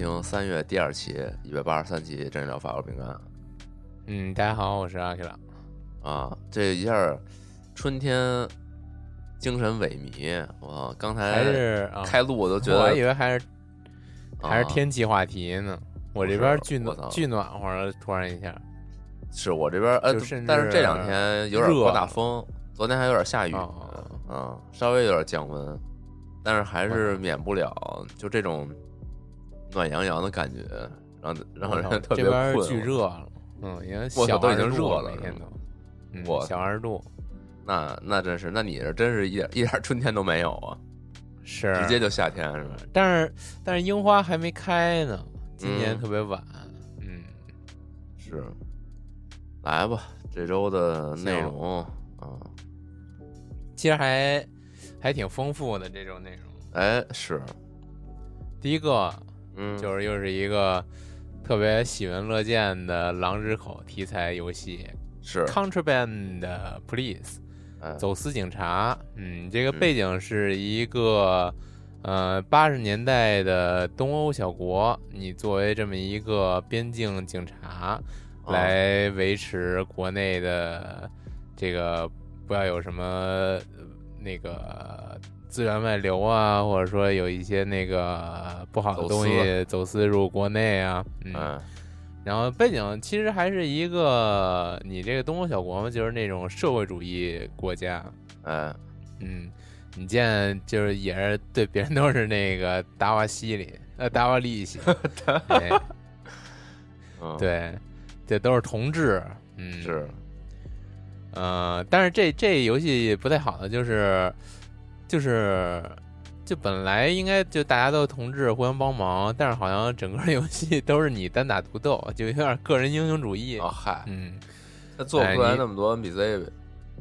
听三月第二期一百八十三期真人疗法我饼干嗯，大家好，我是阿 K 拉。啊，这一下春天精神萎靡，我刚才还是啊开录我都觉得我还以为还是还是啊天气话题呢。我这边巨暖巨暖和了，突然一下，是我这边呃但是这两天有点热刮大风，昨天还有点下雨，哦啊，稍微有点降温，但是还是免不了就这种暖洋洋的感觉，让让人 特别这边困。巨热了，嗯，因为小都已经热了每天都，嗯我小二十度那那真是，那你这真是一点一点春天都没有啊，是直接就夏天是吧？但是但是樱花还没开呢，今年嗯特别晚，嗯，是，来吧，这周的内容啊，其实还还挺丰富的这种内容。哎，是，第一个嗯，就是又是一个特别喜闻乐见的狼之口题材游戏是，，Contraband Police。哎，走私警察，嗯，这个嗯。背景是一个呃八十年代的东欧小国，你作为这么一个边境警察，啊来维持国内的这个不要有什么呃那个资源外流啊，或者说有一些那个不好的东西走私入国内啊，嗯，哎，然后背景其实还是一个你这个东欧小国嘛，就是那种社会主义国家，嗯，嗯，你见就是也是对别人都是那个达瓦西里呃达瓦利西，哎。嗯，，对，这都是同志，嗯，是，呃，但是这这游戏不太好的就是就是。就本来应该就大家都同志互相帮忙，但是好像整个游戏都是你单打独斗，就有点个人英雄主义。啊嗨，嗯，他做不出来那么多 NPC 呗，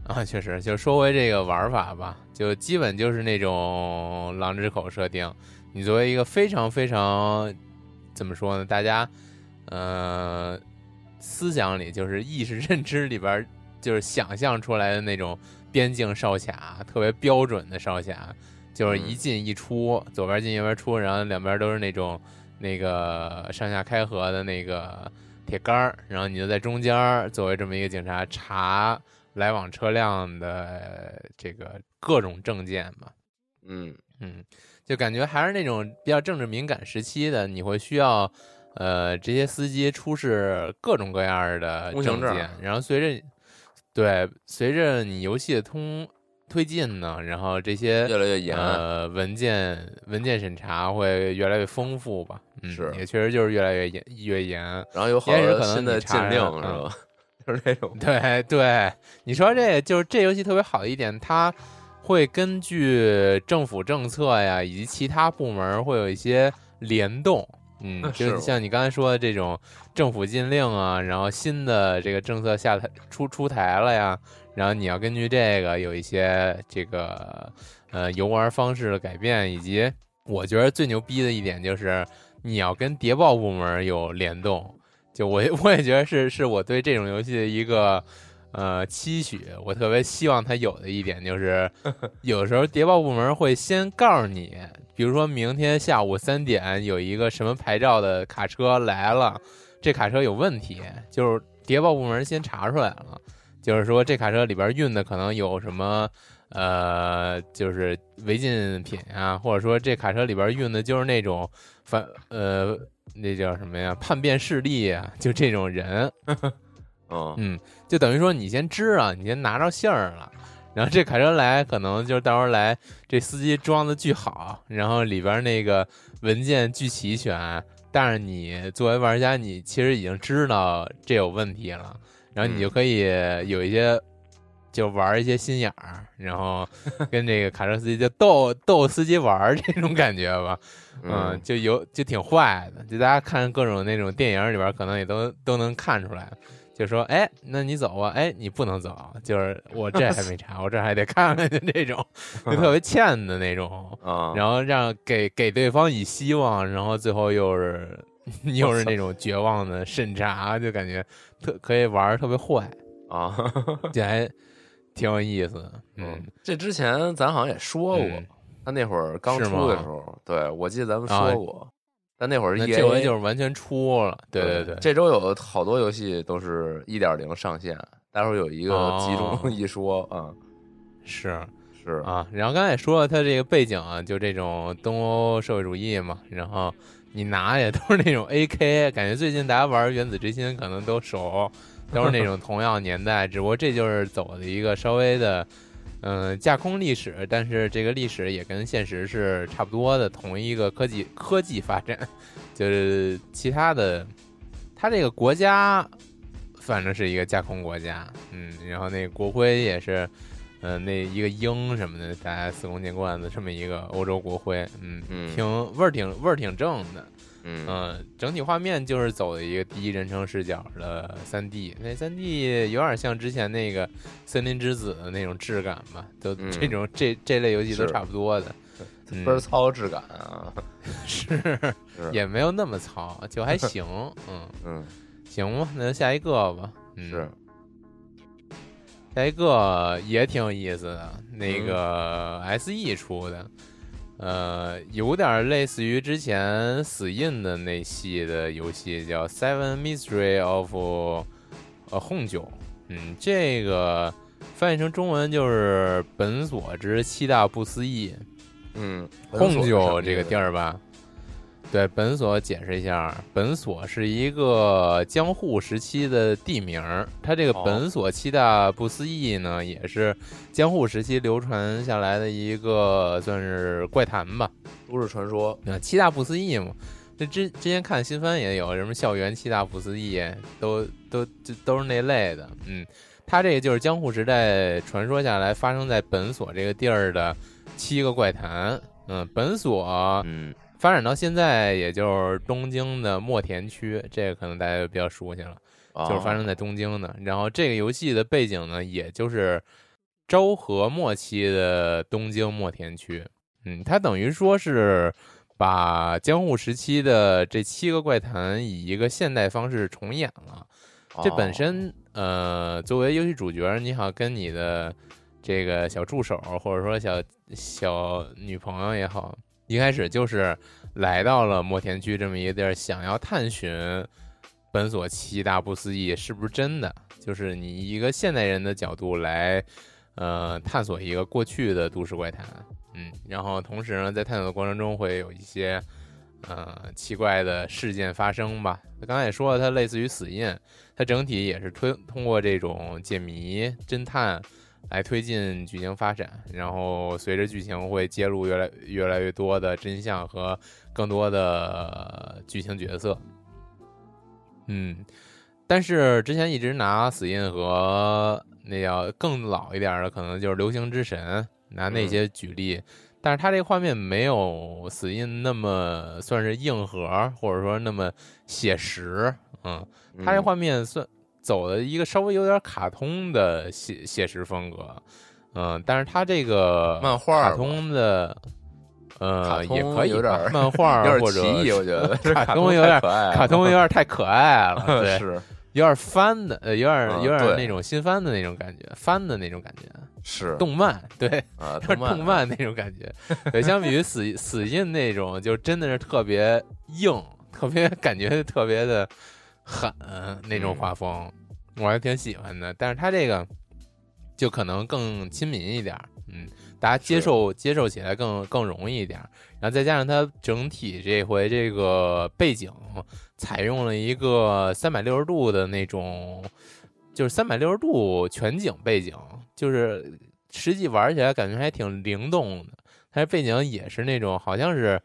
啊，确实，就说回这个玩法吧，就基本就是那种狼之口设定。你作为一个非常非常怎么说呢？大家呃思想里就是意识认知里边就是想象出来的那种边境哨卡，特别标准的哨卡，就是一进一出，左边进右边出，然后两边都是那种那个上下开合的那个铁杆儿，然后你就在中间作为这么一个警察查。来往车辆的这个各种证件嘛，嗯，嗯，就感觉还是那种比较政治敏感时期的，你会需要呃这些司机出示各种各样的证件，然后随着对随着你游戏的通推进呢，然后这些越来越严，呃文件文件审查会越来越丰富吧，嗯，是也确实就是越来越严越严，然后有好多新的禁令是吧？就是那种，对对，你说这就是这游戏特别好的一点，它会根据政府政策呀，以及其他部门会有一些联动。嗯，就像你刚才说的这种政府禁令啊，然后新的这个政策下台出出台了呀，然后你要根据这个有一些这个呃游玩方式的改变，以及我觉得最牛逼的一点就是你要跟谍报部门有联动。就我也 我也觉得是是我对这种游戏的一个呃期许，我特别希望它有的一点就是，有时候谍报部门会先告诉你，比如说明天下午三点有一个什么牌照的卡车来了，这卡车有问题，就是谍报部门先查出来了，就是说这卡车里边运的可能有什么呃，就是违禁品啊，或者说这卡车里边运的就是那种反呃那叫什么呀叛变势力啊，就这种人，嗯嗯，就等于说你先知啊，你先拿着信儿了。然后这卡车来，可能就是到时候来，这司机装的巨好，然后里边那个文件巨齐全，但是你作为玩家，你其实已经知道这有问题了，然后你就可以有一些就玩一些心眼儿，然后 跟这个卡车司机就逗逗司机玩儿 这种感觉吧，嗯，就有就挺坏的，就大家看各种那种电影里边，可能也都都能看出来。就说，哎，那你走吧，哎，你不能走，就是我这还没查，我这还得看看，就这种，就特别欠的那种，啊，然后让给给对方以希望，然后最后又是 又是那种绝望的审查，就感觉特可以玩特别坏啊，这还挺有意思的，嗯，这之前咱好像也说过，他那会儿刚出的时候，对我记得咱们说过。但那会儿，这回就是完全出了，对对对。这周有好多游戏都是一点零上线，待会儿有一个集中一说啊。是是啊，然后刚才也说了，它这个背景啊，就这种东欧社会主义嘛。然后你拿也都是那种 AK，感觉最近大家玩《原子之心》可能都熟，都是那种同样年代，只不过这就是走的一个稍微的。嗯，架空历史，但是这个历史也跟现实是差不多的，同一个科技科技发展，就是其他的，他这个国家反正是一个架空国家，嗯，然后那国徽也是，嗯，那一个鹰什么的，大家司空见惯的这么一个欧洲国徽，嗯，挺味儿挺味儿挺正的。嗯，整体画面就是走的一个第一人称视角的三 D，那三 D 有点像之前那个《森林之子》的那种质感吧，都这种这这类游戏都差不多的，倍儿糙质感啊，是也没有那么糙，就还行，嗯。嗯，行吧，那就下一个吧，是。下一个也挺有意思的，那个 SE 出的。呃，有点类似于之前死印的那系的游戏，叫《Seven Mystery of》呃红酒，嗯，这个翻译成中文就是“本所之七大不思议”。嗯，红酒这个地儿吧。对，本所解释一下，本所是一个江户时期的地名儿。它这个本所七大不思议呢，也是江户时期流传下来的一个算是怪谈吧，都市传说。那七大不思议嘛，这之之前看新番也有什么校园七大不思议，都都就都是那类的。嗯，它这个就是江户时代传说下来发生在本所这个地儿的七个怪谈。嗯，本所，嗯。发展到现在，也就是东京的墨田区，这个可能大家就比较熟悉了，就是发生在东京的。然后这个游戏的背景呢，也就是昭和末期的东京墨田区。嗯，它等于说是把江户时期的这七个怪谈以一个现代方式重演了。这本身，呃，作为游戏主角，你好跟你的这个小助手，或者说小小女朋友也好。一开始就是来到了墨田区这么一个地儿，想要探寻本所七大不思议是不是真的。就是你一个现代人的角度来，呃，探索一个过去的都市怪谈，嗯，然后同时呢，在探索的过程中会有一些呃奇怪的事件发生吧。刚才也说了，它类似于死印，它整体也是推通过这种解谜侦探。来推进剧情发展，然后随着剧情会揭露越来越来越多的真相和更多的剧情角色。嗯，但是之前一直拿死印和那叫更老一点的，可能就是流星之神拿那些举例，但是它这个画面没有死印那么算是硬核，或者说那么写实。嗯，它这画面算。走的一个稍微有点卡通的写写实风格，嗯，但是它这个漫画卡通的，呃，也可以有点漫画 或者奇异，我觉得 卡通有点卡通有点太可爱了，对，是有点翻的，呃，有点有点那种新翻的那种感觉，翻的那种感觉，是动漫，对，啊，动漫那种感觉，对，相比于死死印那种，就真的是特别硬，特别感觉特别的狠那种画风。我还挺喜欢的，但是它这个就可能更亲民一点儿，嗯，大家接受接受起来更更容易一点儿。然后再加上它整体这回这个背景采用了一个三百六十度的那种，就是三百六十度全景背景，就是实际玩起来感觉还挺灵动的。它背景也是那种好像是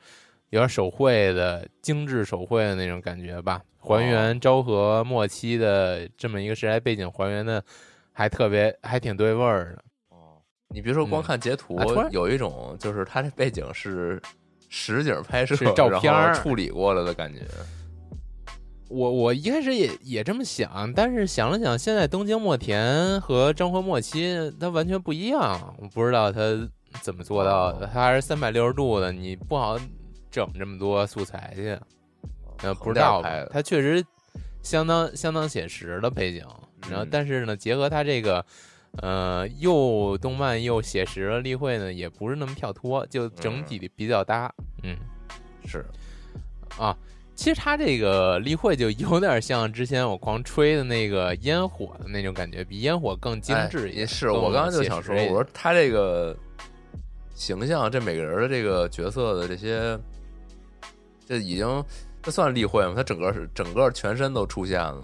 有点手绘的精致手绘的那种感觉吧，还原昭和末期的这么一个时代背景，还原的还特别还挺对味儿的。哦，你别说光看截图，啊有一种就是它这背景是实景拍摄是照片处理过了的感觉。我我一开始也也这么想，但是想了想，现在东京墨田和昭和末期它完全不一样，我不知道它怎么做到的，它还是三百六十度的，你不好整这么多素材去。呃，不知道吧横店拍的它确实相当相当写实的背景，然后嗯但是呢，结合它这个呃又动漫又写实的例会呢，也不是那么跳脱，就整体比较搭，嗯是啊。其实它这个例会就有点像之前我狂吹的那个烟火的那种感觉，比烟火更精致一点。哎也是，我刚刚就想说，我说他这个形象，这每个人的这个角色的这些，这已经这算例会吗？他整个是整个全身都出现了，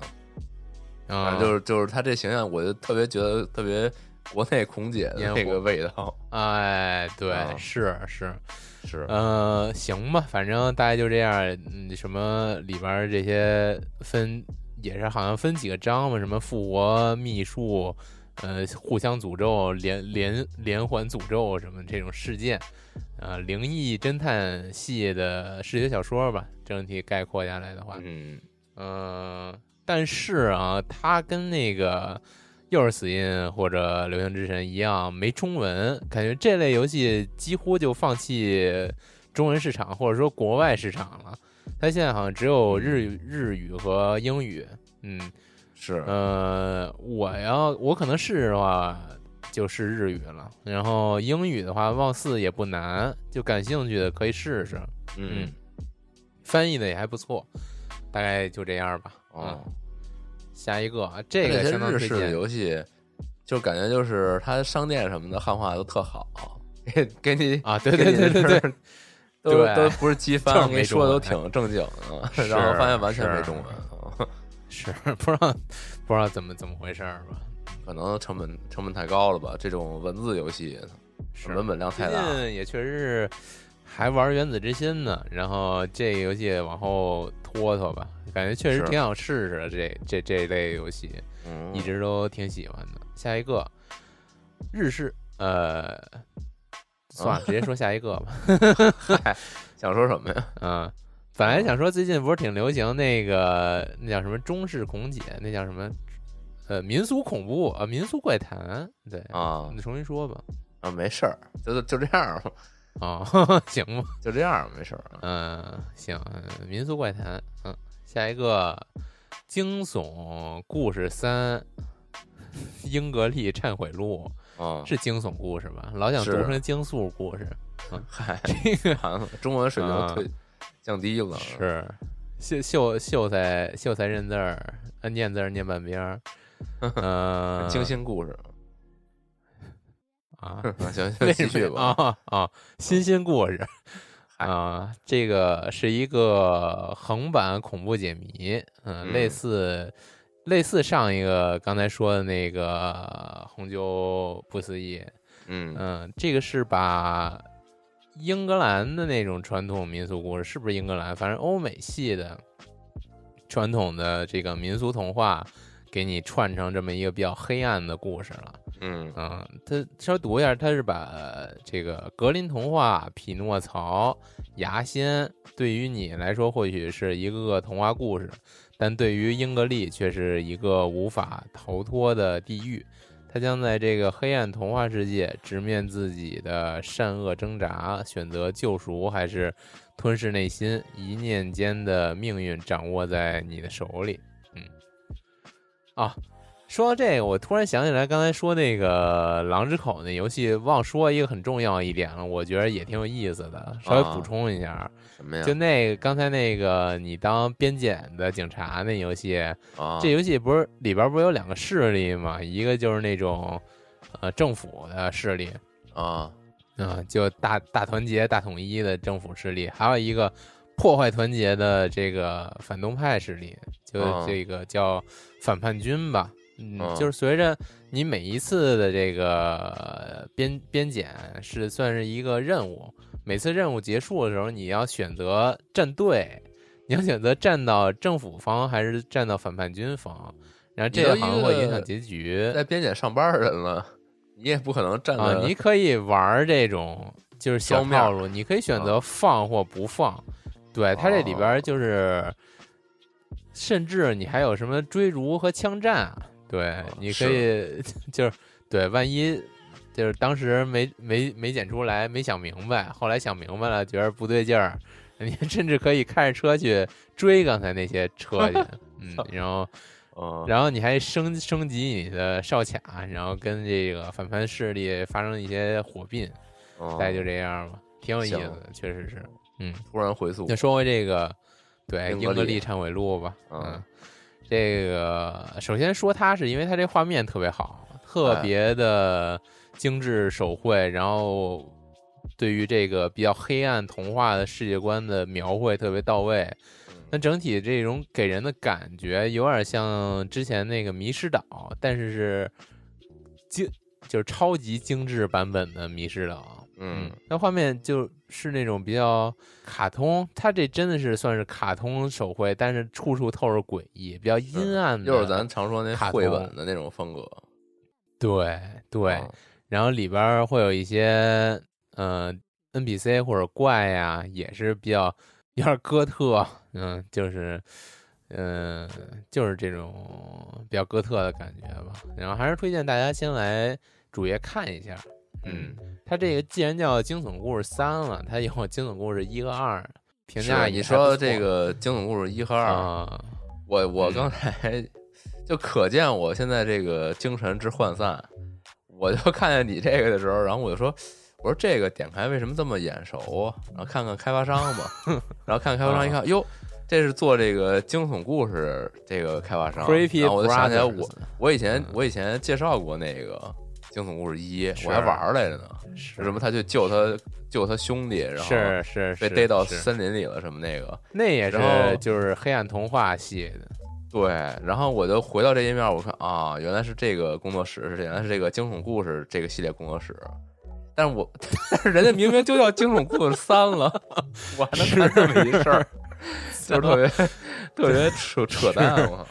反啊，正就是就是他这形象，我就特别觉得特别国内空姐的那个味道，哎，对，啊是是，是呃，行吧，反正大概就这样。嗯，什么里边这些分也是好像分几个章嘛，什么复活秘术，呃，互相诅咒、连连连环诅咒什么这种事件，呃，灵异侦探系的视觉小说吧，整体概括下来的话，嗯嗯，但是啊，它跟那个又是死因或者流星之神一样，没中文，感觉这类游戏几乎就放弃中文市场或者说国外市场了。它现在好像只有日语、日语和英语。嗯，是呃，我要我可能试试的话就是日语了，然后英语的话貌似也不难，就感兴趣的可以试试。嗯。翻译的也还不错，大概就这样吧。哦。嗯，，下一个啊，这个日式的。游戏，就感觉就是它商店什么的汉化都特好，给 给你啊，对对对对对，都对。都不是机就是翻，我跟你说的都挺正经的，然后发现完全没中文，啊。是不知道不知道怎么怎么回事儿吧？可能成本成本太高了吧？这种文字游戏是文本量太大，近也确实是还玩原子之心呢，然后这个游戏往后拖拖吧，感觉确实挺想试试的。这这这类游戏嗯，一直都挺喜欢的。下一个日式，呃，算了，直接说下一个吧。嗨，想说什么呀？嗯，本来想说最近不是挺流行那个那叫什么中式恐姐，那叫什么呃民俗恐怖啊，民俗怪谈，对啊你重新说吧。啊，没事儿，就就这样吧，哦，行吧，就这样，没事儿。嗯，行，嗯民俗怪谈，嗯，下一个惊悚故事三。英格丽忏悔录嗯，是惊悚故事吧？老想读成惊悚故事，嗨，这个中文水啊平退降低了，是秀秀秀才秀才认字儿，呃念字儿念半边儿，呃，惊心故事。啊，啊行，为继续吧。啊啊，新鲜故事。啊，这个是一个横版恐怖解谜，嗯，嗯类似类似上一个刚才说的那个红酒不思议，嗯。嗯，这个是把英格兰的那种传统民俗故事，是不是英格兰？反正欧美系的传统的这个民俗童话，给你串成这么一个比较黑暗的故事了。嗯嗯，它稍微读一下，他是把呃这个格林童话、匹诺曹、牙仙，对于你来说或许是一个个童话故事，但对于英格丽却是一个无法逃脱的地狱。他将在这个黑暗童话世界直面自己的善恶挣扎，选择救赎还是吞噬内心，一念间的命运掌握在你的手里。嗯，啊，说到这个，我突然想起来，刚才说那个《狼之口》那游戏，忘说一个很重要一点了，我觉得也挺有意思的，稍微补充一下。什么呀？就那个刚才那个你当边检的警察那游戏，啊，这游戏不是里边不是有两个势力吗？一个就是那种呃政府的势力，啊，啊、就大大团结、大统一的政府势力，还有一个破坏团结的这个反动派势力，就嗯这个叫反叛军吧。嗯，嗯就是随着你每一次的这个呃边边检是算是一个任务，每次任务结束的时候，你要选择站队，你要选择站到政府方还是站到反叛军方，然后这个好像会影响结局。在边检上班的人了，你也不可能站啊，你可以玩这种就是小套路，你可以选择放或不放。对，它这里边就是，甚至你还有什么追逐和枪战。对，你可以 就是对，万一就是当时没没没捡出来，没想明白，后来想明白了，觉得不对劲儿，你甚至可以开着车去追刚才那些车去。嗯，然后嗯，然后你还升升级你的哨卡，然后跟这个反叛势力发生一些火并，嗯大概就这样吧，挺有意思的，确实是。嗯，突然回溯。就说回这个，对英格丽英格丽。忏悔录吧，嗯。嗯，这个首先说它是因为它这画面特别好，特哎别的精致手绘，然后对于这个比较黑暗童话的世界观的描绘特别到位。那整体这种给人的感觉有点像之前那个《迷失岛》，但是是精就是超级精致版本的《迷失岛》。嗯，那画面就是那种比较卡通，它这真的是算是卡通手绘，但是处处透着诡异，比较阴暗的。就是咱常说那绘本的那种风格，对对，嗯然后里边会有一些呃 NPC 或者怪呀，也是比较有点哥特，嗯，就是嗯、就是这种比较哥特的感觉吧。然后还是推荐大家先来主页看一下，嗯，它这个既然叫惊悚故事三了，它有惊悚故事一和二，评价是你说这个惊悚故事一和二，啊，我我嗯刚。才就可见我现在这个精神之涣散，我就看见你这个的时候，然后我就说，我说这个点开为什么这么眼熟啊？然后看看开发商吧，然后看看开发商一看，哟，这是做这个惊悚故事这个开发商然后我就想起来我。我以前嗯。我以前介绍过那个惊悚故事一，我还玩儿来着呢，是什么他去救他救他兄弟，然后是是是被逮到森林里了什么那个。那也是就是黑暗童话系的。对，然后我就回到这页面，我看啊，原来是这个工作室，是原来是这个惊悚故事这个系列工作室，但是我 但是人家明明就叫惊悚故事三了，我还能干这么一事儿，就是特别 特别扯扯淡，我啊，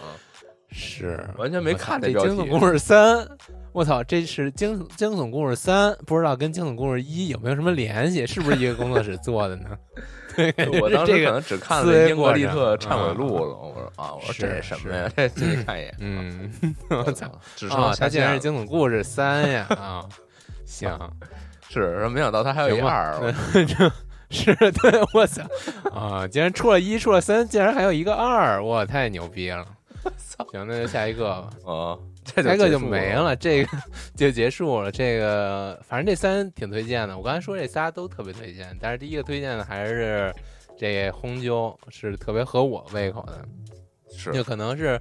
是完全没看这这标题惊悚故事三，我操，这是惊惊悚故事三，不知道跟惊悚故事一有没有什么联系？是不是一个工作室做的呢？对，我当时这可能只看了英国利特忏悔录了，我说啊，我说这是是什么呀？这进去看一眼，嗯，我我操操，只啊，剩它竟然是惊悚故事三呀啊！行，是，没想到他还有一二，是对，我操啊！竟然出了一，出了三，竟然还有一个二，哇，太牛逼了！行，那就下一个吧。啊，这下一个就没了，这个就结束了。这个反正这三挺推荐的，我刚才说这仨都特别推荐，但是第一个推荐的还是这红酒，是特别合我胃口的，是就可能是。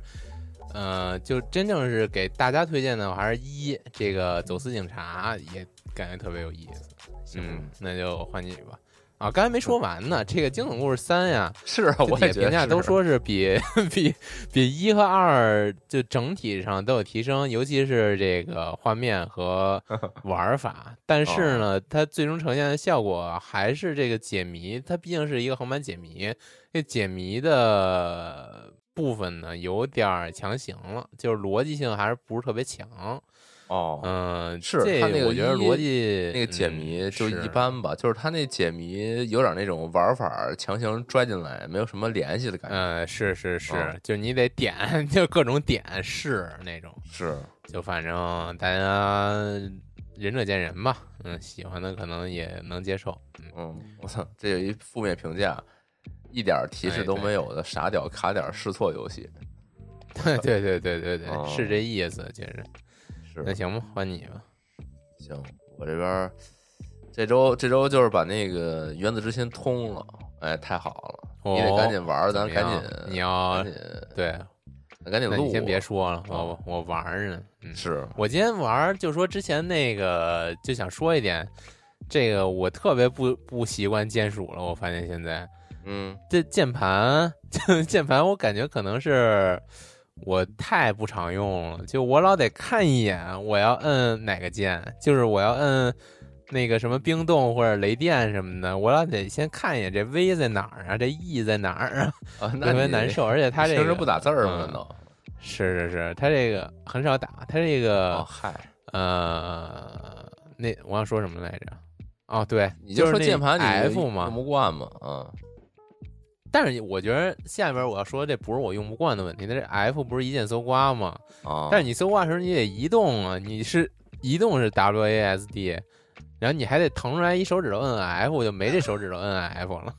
呃，就真正是给大家推荐的，还是一这个走私警察也感觉特别有意思。行，嗯那就换你吧。啊，刚才没说完呢，这个惊悚故事三呀，是啊，我评价都说是比比比一和二就整体上都有提升，尤其是这个画面和 玩法。但是哦呢，它最终呈现的效果还是这个解谜，它毕竟是一个横版解谜，这解谜的部分呢有点儿强行了，就是逻辑性还是不是特别强。哦，嗯，是这它那个我觉得逻辑那个解嗯谜就一般吧，就是他那解谜有点那种玩法强行拽进来，没有什么联系的感觉。嗯，是是是，嗯就你得点，就各种点是那种。是，就反正大家仁者见仁吧，嗯，喜欢的可能也能接受，嗯，嗯，我操，这有一负面评价，一点提示都没有的傻屌卡点试错游戏。对对对对对是这意思，其实。是，那行吧，换你吧。行，我这边儿这周这周就是把那个原子之心通了，哎，太好了，你得哦赶紧玩咱赶紧，你要赶紧对，那赶紧录。你先别说了，哦我我玩儿呢。嗯，是，我今天玩儿就说之前那个就想说一点，这个我特别不不习惯键鼠了。我发现现在嗯这键盘，键盘我感觉可能是我太不常用了，就我老得看一眼我要摁哪个键，就是我要摁那个什么冰冻或者雷电什么的，我老得先看一眼这 V 在哪儿啊，这 E 在哪儿啊，啊，特别难受。而且他这个平时不打字儿吗？嗯？是是是，他这个很少打，他这个、哦，嗨，呃，那我想说什么来着？哦，对，你就说键盘你 F 用嘛。不惯嘛？嗯，但是我觉得下边我要说，这不是我用不惯的问题，那这 F 不是一键搜刮吗？啊，但是你搜刮的时候你得移动啊，你是移动是 W A S D，然后你还得腾出来一手指头摁 F，我就没这手指头摁 F 了，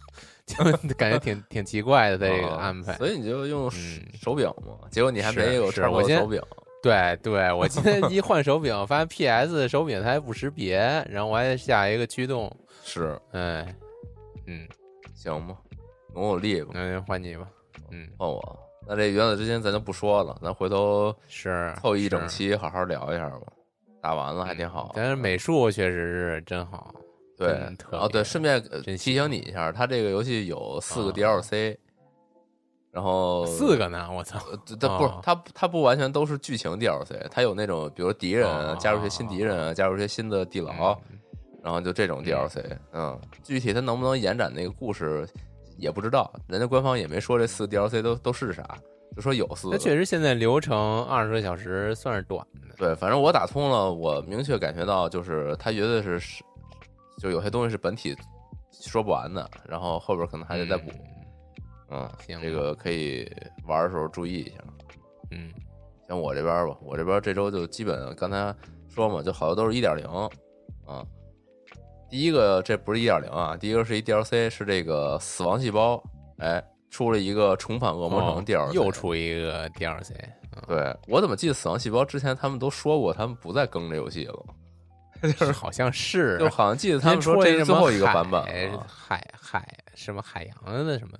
就 感觉挺挺奇怪的这个啊安排。所以你就用嗯手柄嘛，结果你还没有手柄。对对，我今天一换手柄，发现 PS 手柄它还不识别，然后我还得下一个驱动，是，哎，嗯，行吧，努努力吧，那就换你吧，嗯，换我。那这原子之心咱就不说了，咱回头是凑一整期好好聊一下吧。打完了还挺好。但是美术确实是真好，对哦对，顺便提醒你一下，它这个游戏有四个啊 DLC，然后四个呢，我操，呃，它不它它不完全都是剧情 DLC，它有那种比如敌人加入一些新敌人啊，加入一些新的地牢，嗯然后就这种 DLC，嗯，具体它能不能延展那个故事也不知道，人家官方也没说这四个 DLC 都都是啥，就说有四个。那确实现在流程二十个小时算是短的，对，反正我打通了，我明确感觉到就是它绝对是是，就有些东西是本体说不完的，然后后边可能还得再补。嗯，行这个可以玩的时候注意一下。嗯，像我这边吧，我这边这周就基本刚才说嘛，就好多都是一点零啊。第一个这不是一点零啊，第一个是一 DLC，是这个死亡细胞，哎，出了一个重返恶魔城哦 DLC，、又出一个 DLC，嗯对我怎么记得死亡细胞之前他们都说过，他们不再更这游戏了，就 是好像是 就好像记得他们说这是最后一个版本海。海海什么海洋的什么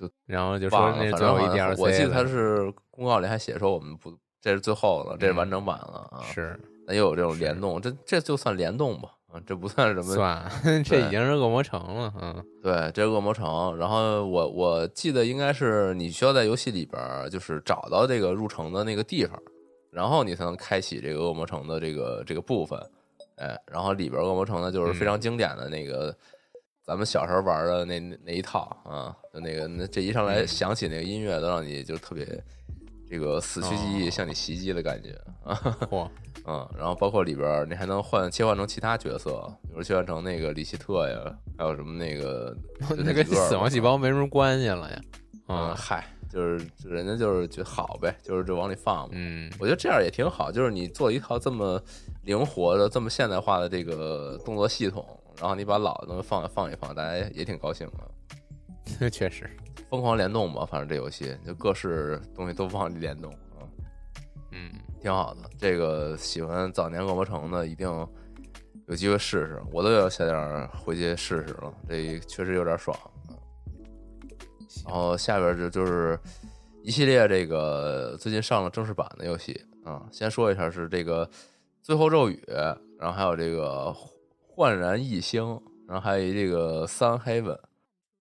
就，然后就说那是最后一正好像 DLC，我记得他是公告里还写说我们不，这是最后了，这是完嗯整版了啊。是那又有这种联动，这这就算联动吧，啊，这不算什么算，这已经是恶魔城了，嗯，对，这是恶魔城。然后我我记得应该是你需要在游戏里边儿就是找到这个入城的那个地方，然后你才能开启这个恶魔城的这个这个部分。哎，然后里边恶魔城呢就是非常经典的那个、咱们小时候玩的那那那一套啊，就那个那这一上来嗯响起那个音乐，都让你就特别这个死去记忆哦向你袭击的感觉啊。嚯，嗯，然后包括里边儿你还能换切换成其他角色，比如切换成那个里希特呀，还有什么那个 那跟死亡细胞没什么关系了呀，嗯，嗯嗨，就是人家就是觉得好呗，就是就往里放嘛。嗯，我觉得这样也挺好，就是你做一套这么灵活的、这么现代化的这个动作系统，然后你把老的东西放放一放，大家也挺高兴的。确实，疯狂联动吧，反正这游戏就各式东西都往里联动啊，嗯，挺好的。这个喜欢早年恶魔城的一定有机会试试，我都要下点儿回去试试了，这确实有点爽。行然后下边就就是一系列这个最近上了正式版的游戏啊，先说一下是这个《最后咒语》，然后还有这个《焕然一星》，然后还有一这个《三 Heaven》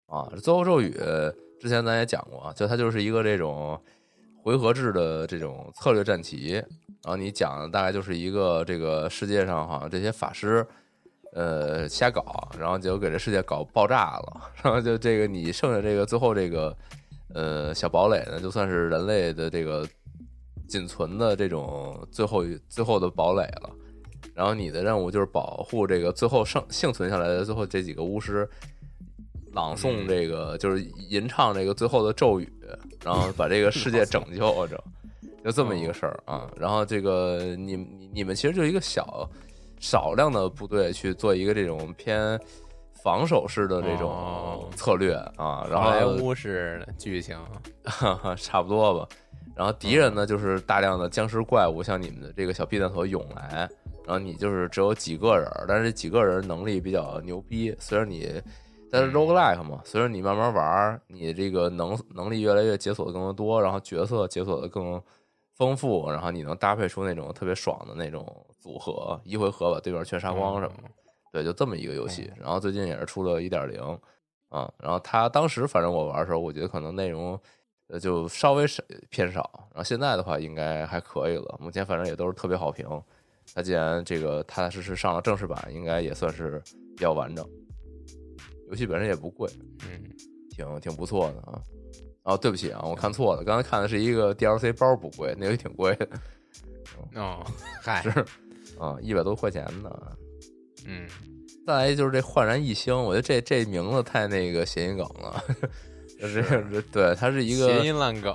啊，《最后咒语》之前咱也讲过啊，就它就是一个这种回合制的这种策略战棋，然后你讲的大概就是一个这个世界上好像这些法师。呃，瞎搞，然后结果给这世界搞爆炸了，然后就这个你剩下这个最后这个呃小堡垒呢，就算是人类的这个仅存的这种最后最后的堡垒了。然后你的任务就是保护这个最后剩幸存下来的最后这几个巫师，朗诵嗯这个、就是吟唱这个最后的咒语，然后把这个世界拯救 着，就这么一个事儿啊。然后这个你你你们其实就是一个小。少量的部队去做一个这种偏防守式的这种哦策略啊，然好莱后坞式的剧情，差不多吧。然后敌人呢，就是大量的僵尸怪物向你们的这个小避难所涌来，然后你就是只有几个人，但是这几个人能力比较牛逼，虽然你但是 roguelike 嘛，随着你慢慢玩儿，你这个能能力越来越解锁的更多，然后角色解锁的更丰富，然后你能搭配出那种特别爽的那种组合，一回合把对面全杀光什么的。对，就这么一个游戏。然后最近也是出了一点零啊，然后它当时反正我玩的时候，我觉得可能内容呃就稍微少偏少，然后现在的话应该还可以了。目前反正也都是特别好评。它既然这个踏踏实实上了正式版，应该也算是比较完整。游戏本身也不贵，嗯，挺挺不错的啊。哦，对不起啊，我看错了，刚才看的是一个 DLC 包不贵，那个挺贵的，哦，嗨，是啊，一百多块钱呢。嗯，再来就是这焕然一新，我觉得这这名字太那个谐音梗了，就是这对，它是一个谐音烂梗，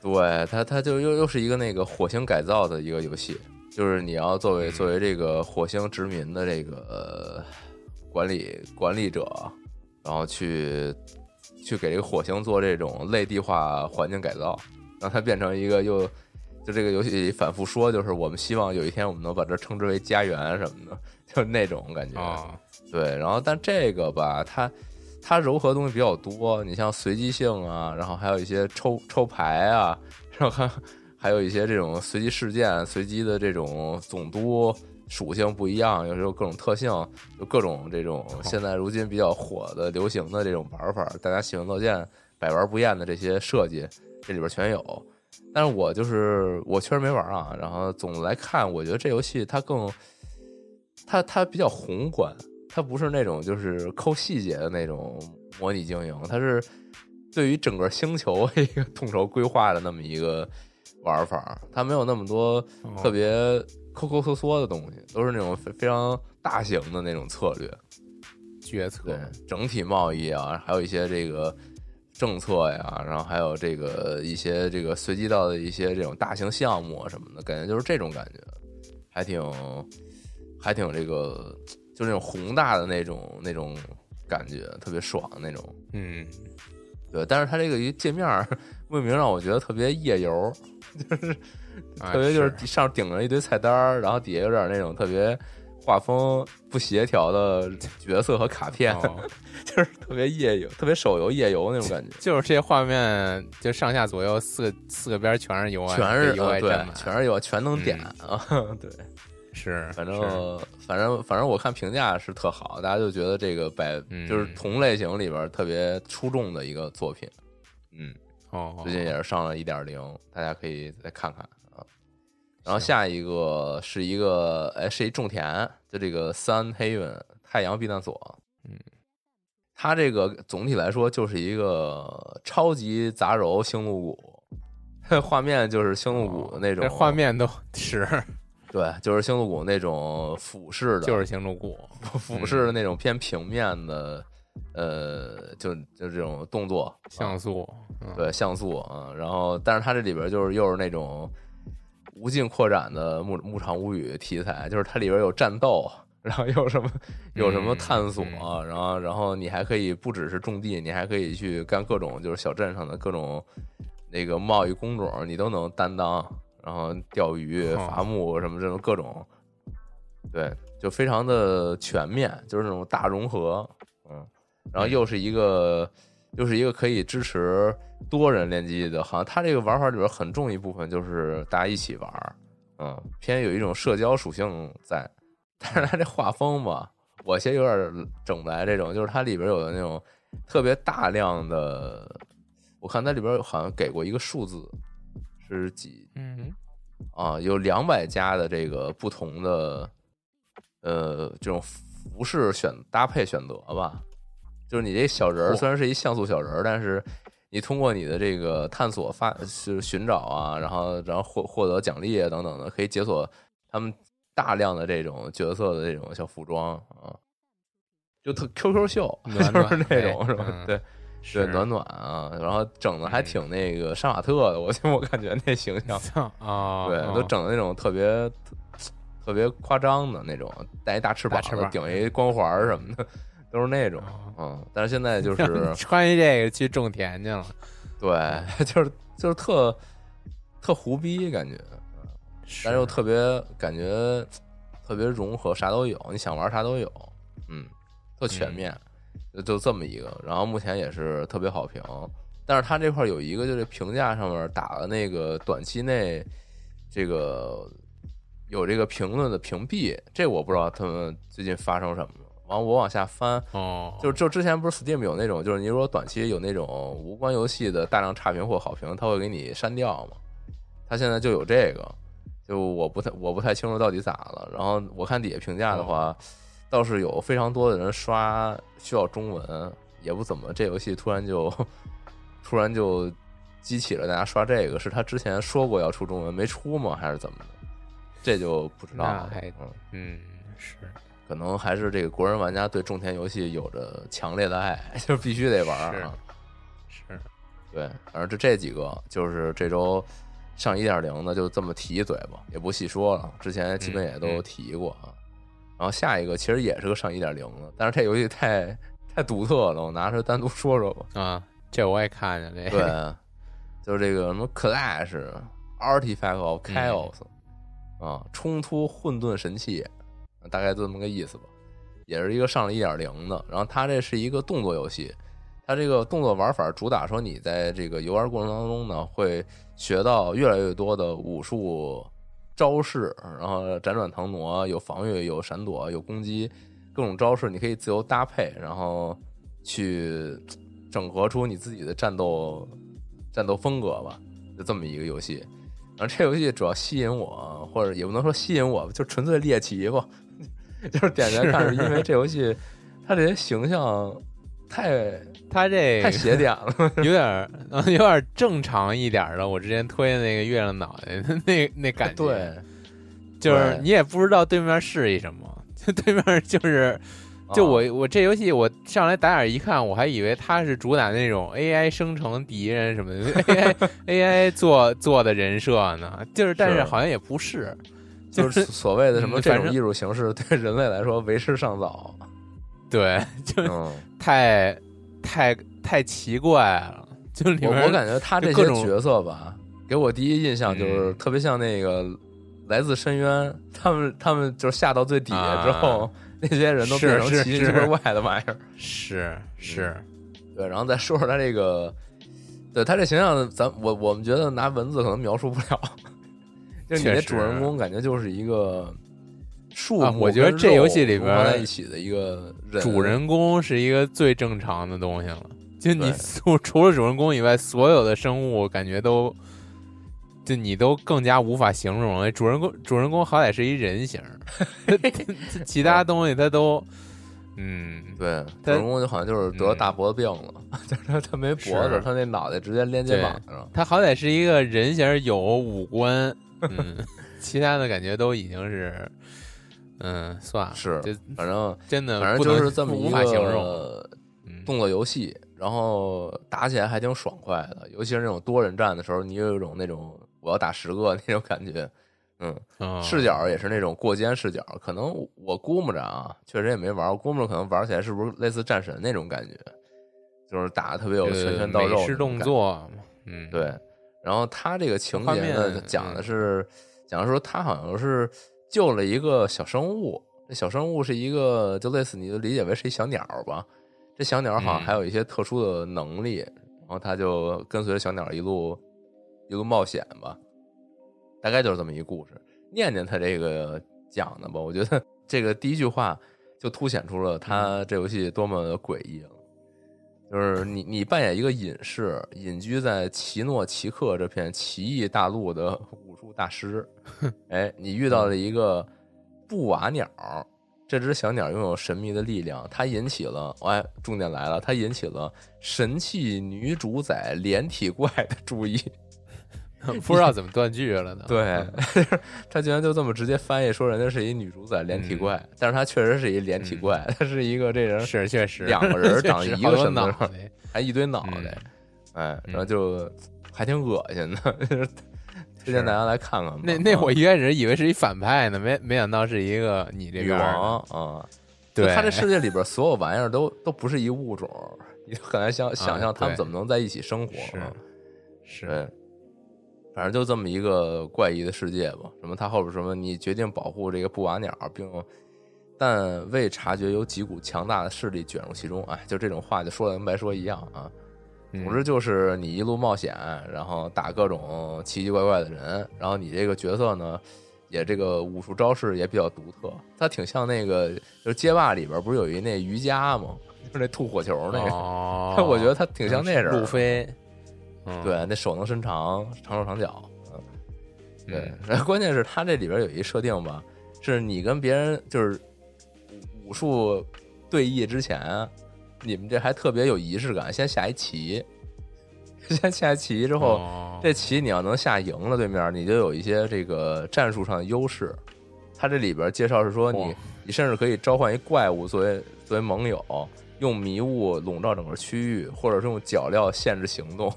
对它它就又又是一个那个火星改造的一个游戏，就是你要作为嗯。作为这个火星殖民的这个、呃管理管理者，然后去去给这个火星做这种类地化环境改造，让它变成一个又就这个游戏里反复说，就是我们希望有一天我们能把这称之为家园什么的，就是那种感觉。哦，对，然后但这个吧，它它柔和的东西比较多，你像随机性啊，然后还有一些抽抽牌啊，然后还还有一些这种随机事件、随机的这种总督属性不一样，有时候各种特性，就各种这种现在如今比较火的、流行的这种玩法，大家喜闻乐见、百玩不厌的这些设计，这里边全有。但是我就是我确实没玩啊，然后总的来看，我觉得这游戏它更它它比较宏观，它不是那种就是抠细节的那种模拟经营，它是对于整个星球一个 统筹规划的那么一个玩法，它没有那么多哦。特别抠抠缩缩的东西，都是那种非非常大型的那种策略。决策对，整体贸易啊，还有一些这个政策呀，然后还有这个一些这个随机到的一些这种大型项目啊什么的，感觉就是这种感觉，还挺还挺这个就那种宏大的那种那种感觉，特别爽的那种。嗯，对，但是它这个一界面儿 命名让我觉得特别夜游，就是啊 特别就是上顶着一堆菜单儿，然后底下有点那种特别画风不协调的角色和卡片，哦。就是特别夜游、特别手游夜游那种感觉，就是这画面，就上下左右四个四个边全是 UI，全是 UI 呃对全是 UI，全能点嗯。啊，对，是，反正反正反正我看评价是特好，大家就觉得这个百嗯。就是同类型里边特别出众的一个作品，嗯。哦，最近也是上了一点零，大家可以再看看。啊。然后下一个是一个，哎，是一种田，就这个 Sun Haven 太阳避难所。嗯，它这个总体来说就是一个超级杂糅星露谷，画面就是星露谷那种、哦这画，面都 是。对，就是星露谷那种俯视的，就是星露谷，俯视的那种偏平面的，呃，就就这种动作像素，嗯，对像素啊，然后但是它这里边就是又是那种无尽扩展的牧牧场物语题材，就是它里边有战斗，然后有什么有什么探索，嗯然后然后你还可以不只是种地，你还可以去干各种就是小镇上的各种那个贸易工种，你都能担当，然后钓鱼、哦伐木什么这种各种，对，就非常的全面，就是那种大融合，嗯，然后又是一个。又是一个可以支持多人联机的，好像它这个玩法里边很重一部分就是大家一起玩儿，嗯，偏有一种社交属性在。但是它这画风吧，我其实有点整不来这种，就是它里边有的那种特别大量的，我看它里边好像给过一个数字，是几嗯，啊？有两百家的这个不同的呃这种服饰选搭配选择吧。就是你这小人儿虽然是一像素小人儿，但是你通过你的这个探索发是寻找啊，然后然后获获得奖励啊等等的，可以解锁他们大量的这种角色的这种小服装啊，就特 QQ 秀，暖就是暖那种是吧？嗯？对对，是。暖暖啊，然后整的还嗯挺那个杀马特的，我 我感觉那形象，啊，对，哦。都整的那种特别特别夸张的那种，带一大翅膀大翅膀顶一光环儿什么的，都是那种。哦嗯，但是现在就是穿一这个去种田去了，对，就是就是特特胡逼感觉，但是又特别感觉特别融合，啥都有，你想玩啥都有，嗯，特全面。就就这么一个，然后目前也是特别好评。但是它这块有一个就是评价上面打了那个短期内这个有这个评论的屏蔽，这我不知道他们最近发生什么了。完了我往下翻，哦，就就之前不是 Steam 有那种，就是你如果短期有那种无关游戏的大量差评或好评，它会给你删掉嘛。它现在就有这个，就我不太我不太清楚到底咋了。然后我看底下评价的话，倒是有非常多的人刷需要中文，也不怎么这游戏突然就 突然就激起了大家刷这个，是他之前说过要出中文没出吗？还是怎么的？这就不知道了。嗯，嗯是，可能还是这个国人玩家对种田游戏有着强烈的爱，就必须得玩儿啊。是，对，反正这这几个就是这周上一点零的，就这么提一嘴吧，也不细说了。之前基本也都提过啊。然后下一个其实也是个上一点零的，但是这游戏太太独特了，我拿出来单独说说吧。啊，这我也看见这个，对，就是这个什么 Clash Artifact of Chaos、啊，冲突混沌神器，大概就这么个意思吧。也是一个上了一点零的，然后它这是一个动作游戏，它这个动作玩法主打说你在这个游玩过程当中呢，会学到越来越多的武术招式，然后辗转腾挪，有防御，有闪躲，有攻击，各种招式你可以自由搭配，然后去整合出你自己的战斗战斗风格吧，就这么一个游戏。然后这游戏主要吸引我，或者也不能说吸引我，就纯粹猎奇吧。就是点进来看，是因为这游戏它这些形象太他这太邪点了。有点儿呃有点儿正常一点儿的，我之前推的那个月亮脑袋那那感觉，对，就是你也不知道对面是一什么，就对面就是。就我啊我这游戏我上来打眼一看，我还以为它是主打那种 AI 生成敌人什么的，AI AI 做做的人设呢，就是但是是好像也不是，就是 所谓的什么这种艺术形式，对人类来说为时尚早。对，就嗯，太太太奇怪了，就里面我我感觉他这些角色吧，给我第一印象就是嗯特别像那个《来自深渊》，他们他们就是下到最底下之后，那些人都变成奇奇怪怪的玩意儿。是是，对，然后再说说他这个，对他这形象，咱我我们觉得拿文字可能描述不了。就你确实这主人公感觉就是一个树木、啊我觉得这游戏里边在一起的一个人，主人公是一个最正常的东西了。就你除 除了主人公以外，所有的生物感觉都，就你都更加无法形容了。主人公主人公好歹是一人形儿，其他东西他都，嗯，对，主人公就好像就是得嗯大脖子病了，就是他他没脖子，他那脑袋直接连肩膀上。他好歹是一个人形有五官，嗯，其他的感觉都已经是，嗯，算了，是就反正真的反正就是这么一无法形容，动作游戏，然后打起来还挺爽快的，尤其是那种多人战的时候，你有一种那种我要打十个那种感觉。嗯，嗯视角也是那种过肩视角，可能我估摸着啊，确实也没玩，我估摸着可能玩起来是不是类似战神那种感觉，就是打的特别有拳拳到肉那种感觉，美式动作，嗯，对，然后他这个情节呢，讲的嗯是讲的说他好像是救了一个小生物，这小生物是一个就类似你就理解为是一小鸟吧，这小鸟好像嗯还有一些特殊的能力，然后他就跟随着小鸟一路一路冒险吧，大概就是这么一个故事。念念他这个讲的吧，我觉得这个第一句话就凸显出了他这游戏多么的诡异了。就是你，你扮演一个隐士，隐居在奇诺奇克这片奇异大陆的武术大师。哎，你遇到了一个布瓦鸟，这只小鸟拥有神秘的力量，它引起了，哎，重点来了，它引起了神器女主宰连体怪的注意。不知道怎么断句了呢。对嗯，他居然就这么直接翻译说人家是一女主宰连体怪，但是他确实是一连体怪，他是一个这人是确实。两个人长一个脑袋，还一堆脑袋，嗯哎，然后就还挺恶心的，推荐大家来看看。那那啊我一开始以为是一反派呢，没没想到是一个你这王啊，对，他这世界里边所有玩意儿都都不是一物种，你很难想想象他们怎么能在一起生活。是啊是。对，反正就这么一个怪异的世界吧。什么他后边什么，你决定保护这个布瓦鸟，并但未察觉有几股强大的势力卷入其中。哎，就这种话就说的跟白说一样啊。嗯总之就是你一路冒险，然后打各种奇奇怪怪的人，然后你这个角色呢，也这个武术招式也比较独特，它挺像那个就是街霸里边不是有一那瑜伽吗？就是那吐火球那个，哦我觉得他挺像那人路飞，嗯，对，那手能伸长，长手长脚，嗯，对嗯，然后关键是他这里边有一设定吧，是你跟别人就是武武术对弈之前，你们这还特别有仪式感，先下一棋，先下棋之后，哦。这棋你要能下赢了对面，你就有一些这个战术上的优势。他这里边介绍是说你，哇你甚至可以召唤一怪物作为作为盟友，用迷雾笼罩整个区域，或者是用脚镣限制行动，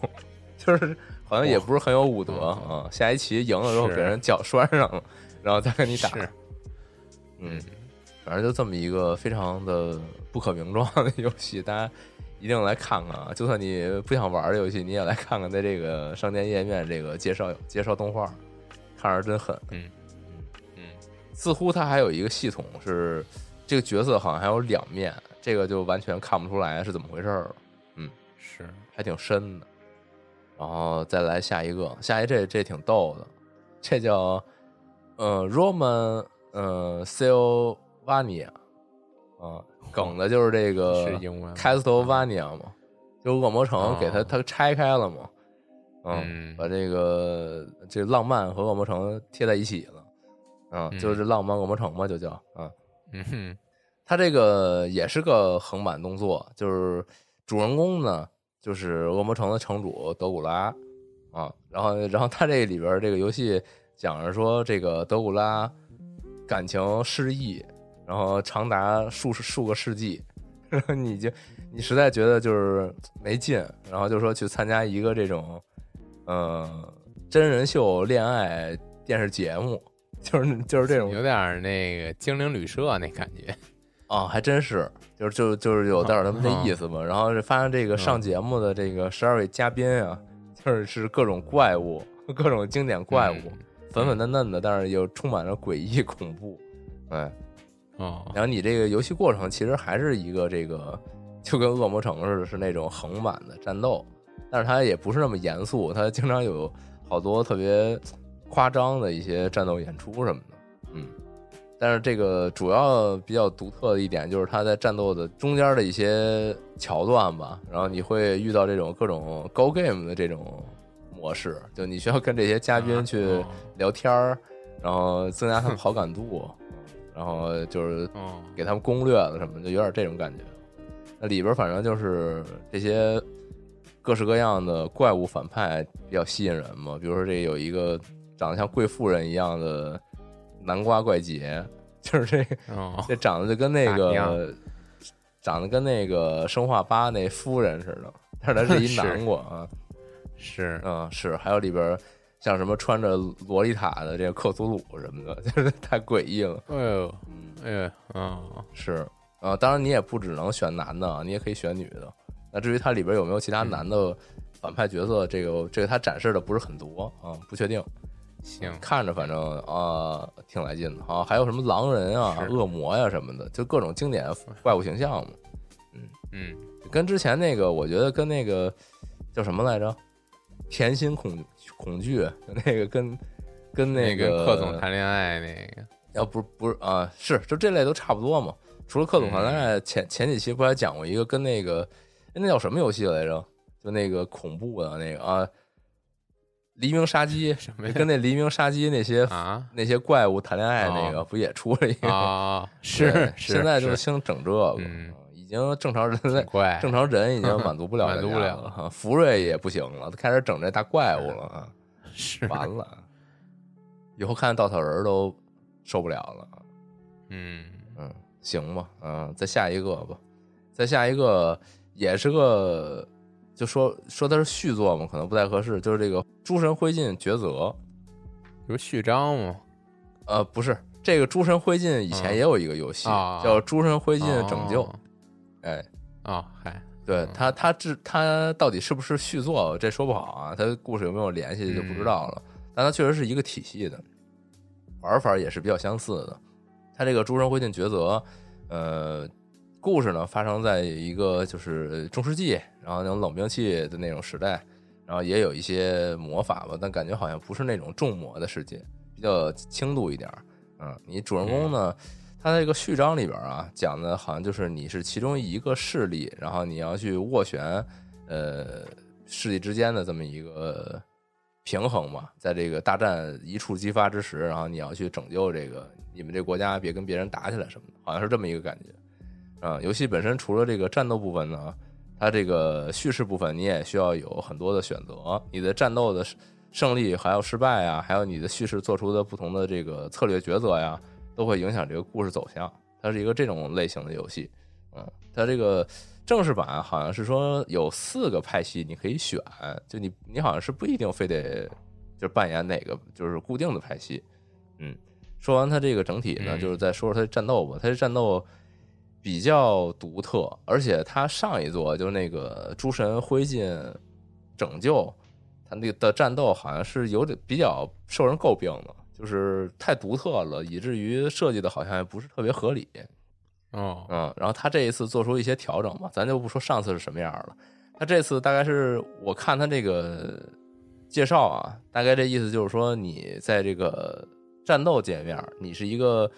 就是好像也不是很有武德嗯啊。下一棋赢了之后是给人脚拴上了，然后再跟你打，是嗯，反正就这么一个非常的不可名状的游戏，大家一定来看看啊！就算你不想玩的游戏，你也来看看在这个商店页面这个介绍介绍动画，看着真狠。嗯嗯嗯似乎它还有一个系统是这个角色好像还有两面，这个就完全看不出来是怎么回事儿嗯，是还挺深的。然后再来下一个，下一这这挺逗的，这叫呃 Roman 呃 Sylvania 啊，梗的就是这个 Castlevania 嘛，就恶魔城哦。给它它拆开了嘛，嗯把这个这浪漫和恶魔城贴在一起了，嗯，嗯就是浪漫恶魔城嘛，就叫啊。嗯哼。它这个也是个横版动作，就是主人公呢，就是恶魔城的城主德古拉啊，然后然后他这里边这个游戏讲着说，这个德古拉感情失意，然后长达数十数个世纪，然后你就你实在觉得就是没劲，然后就说去参加一个这种呃真人秀恋爱电视节目，就是就是这种有点那个精灵旅社那感觉，啊，还真是，就是就就是有点儿他们那意思吧。然后是发现这个上节目的这个十二位嘉宾啊，就是是各种怪物，各种经典怪物，嗯粉粉嫩嫩的，但是又充满了诡异恐怖。哎，哦，然后你这个游戏过程其实还是一个这个，就跟恶魔城似的，是那种横版的战斗，但是它也不是那么严肃，它经常有好多特别夸张的一些战斗演出什么的，嗯。但是这个主要比较独特的一点就是它在战斗的中间的一些桥段吧，然后你会遇到这种各种 Go Game 的这种模式，就你需要跟这些嘉宾去哦聊天儿，然后增加他们好感度，然后就是哦，给他们攻略了什么，就有点这种感觉。那里边反正就是这些各式各样的怪物反派比较吸引人嘛，比如说这有一个长得像贵妇人一样的南瓜怪杰，就是这个哦，这长得就跟那个长得跟那个生化八那夫人似的，但是他是一 南瓜啊，是嗯是，还有里边像什么穿着洛丽塔的这个克苏鲁什么的，就是太诡异了，哎呦嗯。哎呦，哦，是啊，当然你也不只能选男的，啊，你也可以选女的。那至于它里边有没有其他嗯男的反派角色，这个这个它展示的不是很多啊，不确定。行，看着反正啊挺来劲的。啊，还有什么狼人啊、恶魔呀、什么的，就各种经典怪物形象嘛。嗯。嗯，跟之前那个，我觉得跟那个叫什么来着，甜心恐恐惧那个跟跟那个克总谈恋爱那个，要不不是啊，是就这类都差不多嘛。除了克总谈恋嗯。爱，前前几期不还讲过一个跟那个哎那叫什么游戏来着？就那个恐怖的那个啊，黎明杀机，什么呀跟那黎明杀机那些啊？那些怪物谈恋爱那个，哦。不也出了一个？啊，是是，现在就是。兴整这个，嗯。已经正常人类，正常人已经 满足不了满足不了。了。福瑞也不行了，他开始整这大怪物了啊，是，完了，以后看稻草人都受不了了。嗯。嗯，行吧，嗯，再下一个吧，再下一个也是个，就说说它是续作嘛，可能不太合适，就是这个《诸神灰烬抉择》。是序章吗？呃，不是，这个《诸神灰烬》以前嗯也有一个游戏、啊叫《诸神灰烬拯救》哦哎，哦，嗨，嗯对它，它这它到底是不是续作，这说不好啊，它故事有没有联系就不知道了。但它确实是一个体系的，玩法也是比较相似的。他这个诸神灰烬抉择，呃，故事呢发生在一个就是中世纪，然后那种冷兵器的那种时代，然后也有一些魔法吧，但感觉好像不是那种重魔的世界，比较轻度一点儿。嗯，你主人公呢，他这个序章里边啊，讲的好像就是你是其中一个势力，然后你要去斡旋，呃，势力之间的这么一个平衡嘛，在这个大战一触即发之时，然后你要去拯救这个你们这国家，别跟别人打起来什么的，好像是这么一个感觉。啊，游戏本身除了这个战斗部分呢，它这个叙事部分你也需要有很多的选择，你的战斗的胜利还有失败啊，还有你的叙事做出的不同的这个策略抉择呀，都会影响这个故事走向。它是一个这种类型的游戏，嗯，它这个正式版好像是说有四个派系你可以选，就你你好像是不一定非得就扮演哪个就是固定的派系，嗯。说完它这个整体呢，嗯就是再说说它的战斗吧，它的战斗。比较独特，而且他上一座就是那个诸神灰烬拯救，他那个的战斗好像是有点比较受人诟病的，就是太独特了，以至于设计的好像也不是特别合理。哦，嗯，然后他这一次做出一些调整嘛，咱就不说上次是什么样了，他这次大概是我看他这个介绍啊，大概这意思就是说你在这个战斗界面，你是一个。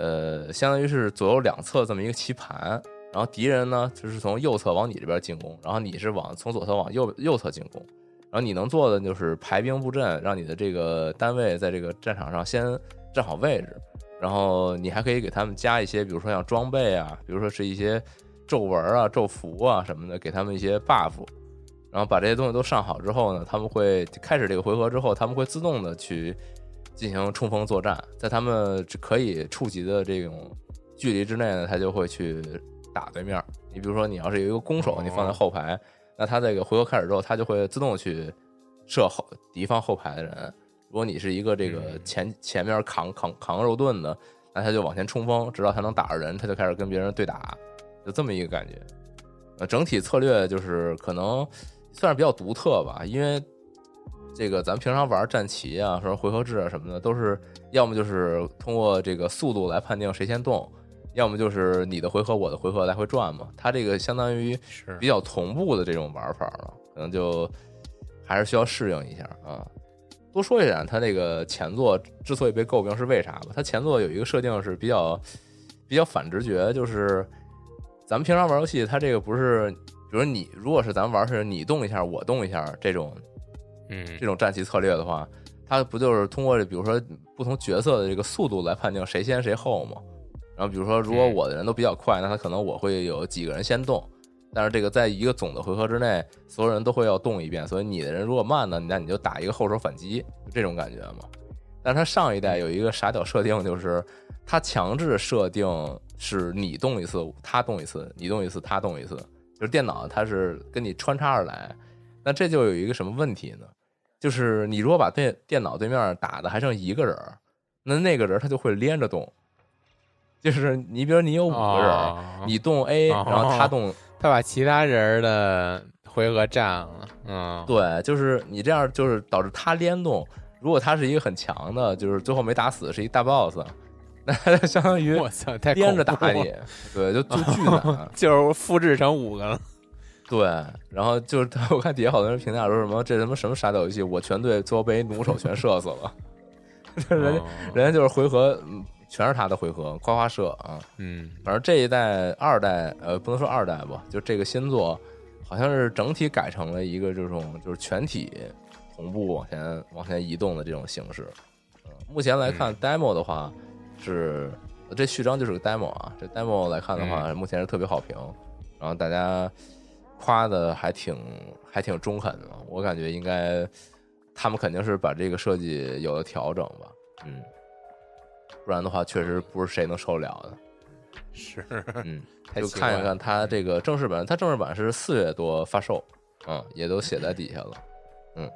呃，相当于是左右两侧这么一个棋盘，然后敌人呢就是从右侧往你这边进攻，然后你是往从左侧往右右侧进攻，然后你能做的就是排兵布阵，让你的这个单位在这个战场上先站好位置，然后你还可以给他们加一些，比如说像装备啊，比如说是一些咒文啊、咒符啊什么的，给他们一些 buff，然后把这些东西都上好之后呢，他们会开始这个回合之后，他们会自动的去。进行冲锋作战，在他们可以触及的这种距离之内呢，他就会去打对面。你比如说，你要是有一个攻手，你放在后排，那他这个回合开始之后，他就会自动去射后敌方后排的人。如果你是一个这个前前面扛扛扛肉盾的，那他就往前冲锋，直到他能打着人，他就开始跟别人对打，就这么一个感觉。呃，整体策略就是可能算是比较独特吧，因为。这个咱平常玩战棋啊，说回合制啊什么的，都是要么就是通过这个速度来判定谁先动，要么就是你的回合我的回合来回转嘛。它这个相当于是比较同步的这种玩法了，可能就还是需要适应一下啊。多说一点，它这个前作之所以被诟病是为啥吧？它前作有一个设定是比较比较反直觉，就是咱们平常玩游戏，它这个不是，比如你如果是咱们玩是你动一下我动一下这种。嗯，这种战棋策略的话，它不就是通过比如说不同角色的这个速度来判定谁先谁后吗？然后比如说，如果我的人都比较快，那他可能我会有几个人先动，但是这个在一个总的回合之内，所有人都会要动一遍，所以你的人如果慢呢，那你就打一个后手反击，就这种感觉嘛。但是它上一代有一个傻屌设定，就是它强制设定是你动一次，他动一次，你动一次，他动一次，就是电脑它是跟你穿插而来，那这就有一个什么问题呢？就是你如果把电电脑对面打的还剩一个人，那那个人他就会连着动。就是你比如你有五个人，哦你动 A，、哦然后他动，他把其他人的回合占了，嗯，对，就是你这样就是导致他连动。如果他是一个很强的，就是最后没打死是一大 boss，那他就相当于我操，太连着打你，对，就就巨难。就是复制成五个了，对，然后就是我看底下好多人评价说什么这什么什么傻屌游戏，我全队最后被一弩手全射死了。人家哦人家就是回合，嗯全是他的回合，夸夸射啊。嗯反正这一代二代，呃，不能说二代吧，就这个新作，好像是整体改成了一个这种就是全体同步往前往前移动的这种形式。嗯，目前来看、demo 的话是这序章就是个 demo 啊，这 demo 来看的话，目前是特别好评，然后大家夸的还挺还挺中肯的，我感觉应该他们肯定是把这个设计有了调整吧，嗯，不然的话确实不是谁能受得了的。是，嗯，就看一看它这个正式版，它正式版是四月多发售，嗯，也都写在底下了，嗯，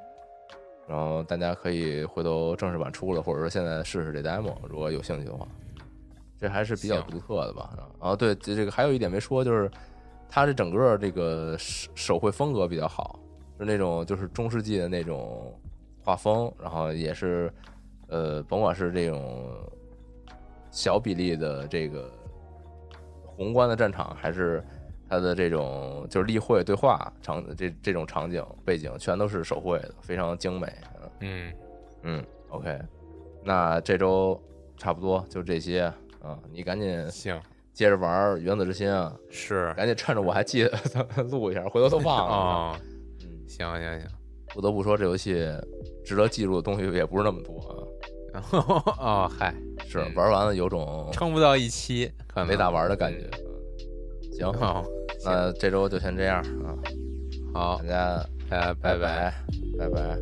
然后大家可以回头正式版出了，或者说现在试试这 demo，如果有兴趣的话，这还是比较独特的吧。然后对这这个还有一点没说，就是它这整个这个手手绘风格比较好，是那种就是中世纪的那种画风，然后也是呃，甭管是这种小比例的这个宏观的战场，还是它的这种就是例会对话场这这种场景背景，全都是手绘的，非常精美。嗯，嗯，OK，那这周差不多就这些啊，你赶紧行，接着玩《原子之心》啊，是。赶紧趁着我还记得 录一下，回头都忘了。啊，嗯，行行行，不得不说，这游戏值得记住的东西也不是那么多啊。哦嗨，是嗯。玩完了有种撑不到一期，可能。没咋玩的感觉。行，哦，那这周就先这样啊，好。大，家大家拜拜，拜拜。